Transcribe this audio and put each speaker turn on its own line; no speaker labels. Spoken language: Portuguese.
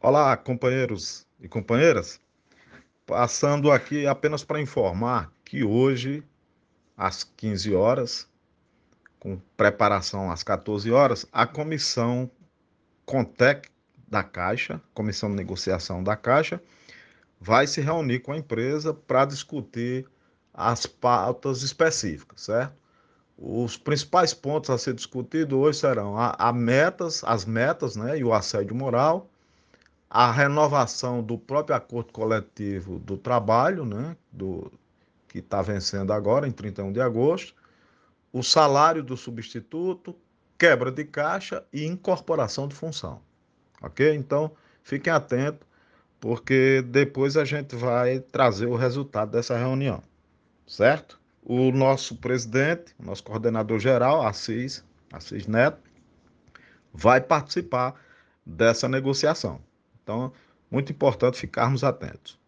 Olá, companheiros e companheiras. Passando aqui apenas para informar que hoje, às 15 horas, com preparação às 14 horas, a comissão Contec da Caixa, comissão de negociação da Caixa, vai se reunir com a empresa para discutir as pautas específicas, certo? Os principais pontos a ser discutidos hoje serão a, a metas, as metas, né, e o assédio moral, a renovação do próprio acordo coletivo do trabalho, né, do, que está vencendo agora, em 31 de agosto, o salário do substituto, quebra de caixa e incorporação de função. Ok? Então, fiquem atentos, porque depois a gente vai trazer o resultado dessa reunião. Certo? O nosso presidente, o nosso coordenador geral, Assis, Assis Neto, vai participar dessa negociação. Então, muito importante ficarmos atentos.